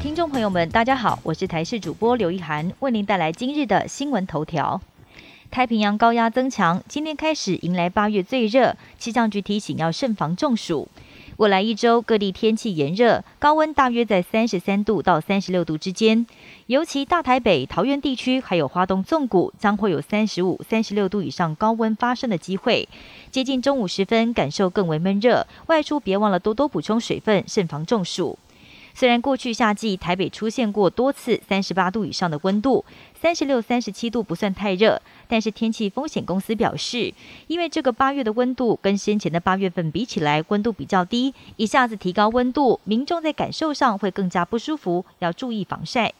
听众朋友们，大家好，我是台视主播刘一涵，为您带来今日的新闻头条。太平洋高压增强，今天开始迎来八月最热，气象局提醒要慎防中暑。未来一周各地天气炎热，高温大约在三十三度到三十六度之间，尤其大台北、桃园地区还有花东纵谷将会有三十五、三十六度以上高温发生的机会。接近中午时分，感受更为闷热，外出别忘了多多补充水分，慎防中暑。虽然过去夏季台北出现过多次三十八度以上的温度，三十六、三十七度不算太热，但是天气风险公司表示，因为这个八月的温度跟先前的八月份比起来，温度比较低，一下子提高温度，民众在感受上会更加不舒服，要注意防晒。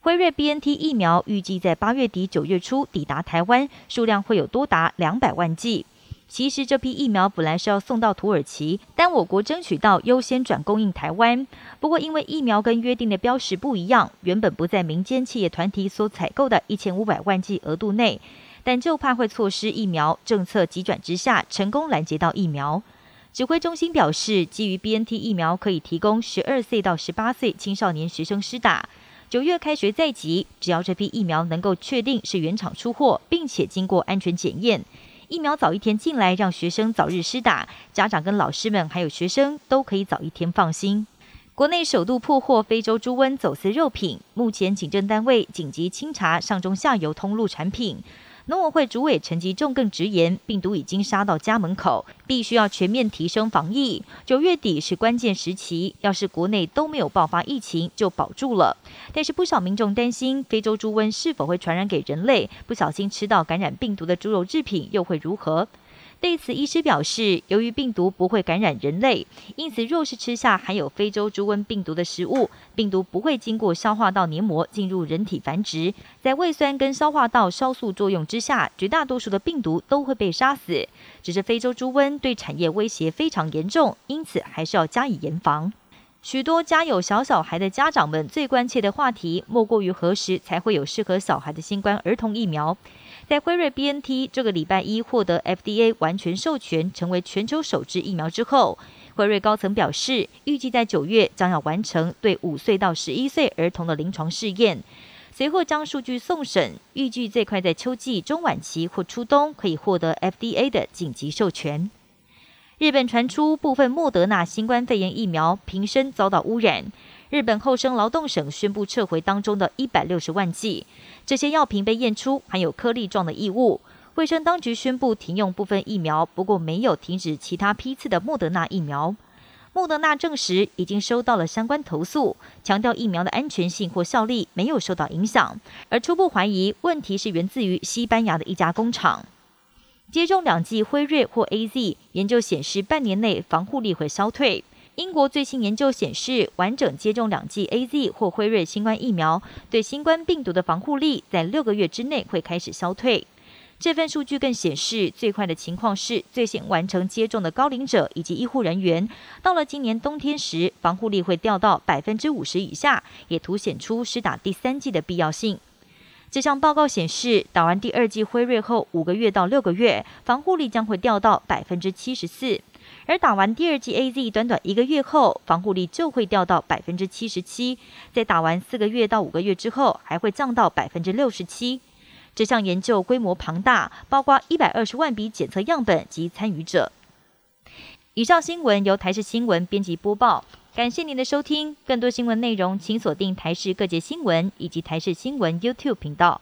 辉瑞 BNT 疫苗预计在八月底九月初抵达台湾，数量会有多达两百万剂。其实这批疫苗本来是要送到土耳其，但我国争取到优先转供应台湾。不过因为疫苗跟约定的标识不一样，原本不在民间企业团体所采购的一千五百万剂额度内，但就怕会错失疫苗政策急转直下，成功拦截到疫苗。指挥中心表示，基于 BNT 疫苗可以提供十二岁到十八岁青少年学生施打，九月开学在即，只要这批疫苗能够确定是原厂出货，并且经过安全检验。疫苗早一天进来，让学生早日施打，家长跟老师们还有学生都可以早一天放心。国内首度破获非洲猪瘟走私肉品，目前警政单位紧急清查上中下游通路产品。农委会主委陈吉仲更直言，病毒已经杀到家门口，必须要全面提升防疫。九月底是关键时期，要是国内都没有爆发疫情，就保住了。但是不少民众担心，非洲猪瘟是否会传染给人类？不小心吃到感染病毒的猪肉制品，又会如何？对此，医师表示，由于病毒不会感染人类，因此若是吃下含有非洲猪瘟病毒的食物，病毒不会经过消化道黏膜进入人体繁殖，在胃酸跟消化道酵素作用之下，绝大多数的病毒都会被杀死。只是非洲猪瘟对产业威胁非常严重，因此还是要加以严防。许多家有小小孩的家长们最关切的话题，莫过于何时才会有适合小孩的新冠儿童疫苗。在辉瑞 BNT 这个礼拜一获得 FDA 完全授权，成为全球首支疫苗之后，辉瑞高层表示，预计在九月将要完成对五岁到十一岁儿童的临床试验，随后将数据送审，预计最快在秋季中晚期或初冬可以获得 FDA 的紧急授权。日本传出部分莫德纳新冠肺炎疫苗瓶身遭到污染。日本厚生劳动省宣布撤回当中的一百六十万剂，这些药瓶被验出含有颗粒状的异物。卫生当局宣布停用部分疫苗，不过没有停止其他批次的莫德纳疫苗。莫德纳证实已经收到了相关投诉，强调疫苗的安全性或效力没有受到影响，而初步怀疑问题是源自于西班牙的一家工厂。接种两剂辉瑞或 A Z，研究显示半年内防护力会消退。英国最新研究显示，完整接种两剂 A Z 或辉瑞新冠疫苗，对新冠病毒的防护力在六个月之内会开始消退。这份数据更显示，最快的情况是最先完成接种的高龄者以及医护人员，到了今年冬天时，防护力会掉到百分之五十以下，也凸显出施打第三剂的必要性。这项报告显示，打完第二剂辉瑞后五个月到六个月，防护力将会掉到百分之七十四。而打完第二剂 A Z，短短一个月后，防护力就会掉到百分之七十七；在打完四个月到五个月之后，还会降到百分之六十七。这项研究规模庞大，包括一百二十万笔检测样本及参与者。以上新闻由台视新闻编辑播报，感谢您的收听。更多新闻内容，请锁定台视各界新闻以及台视新闻 YouTube 频道。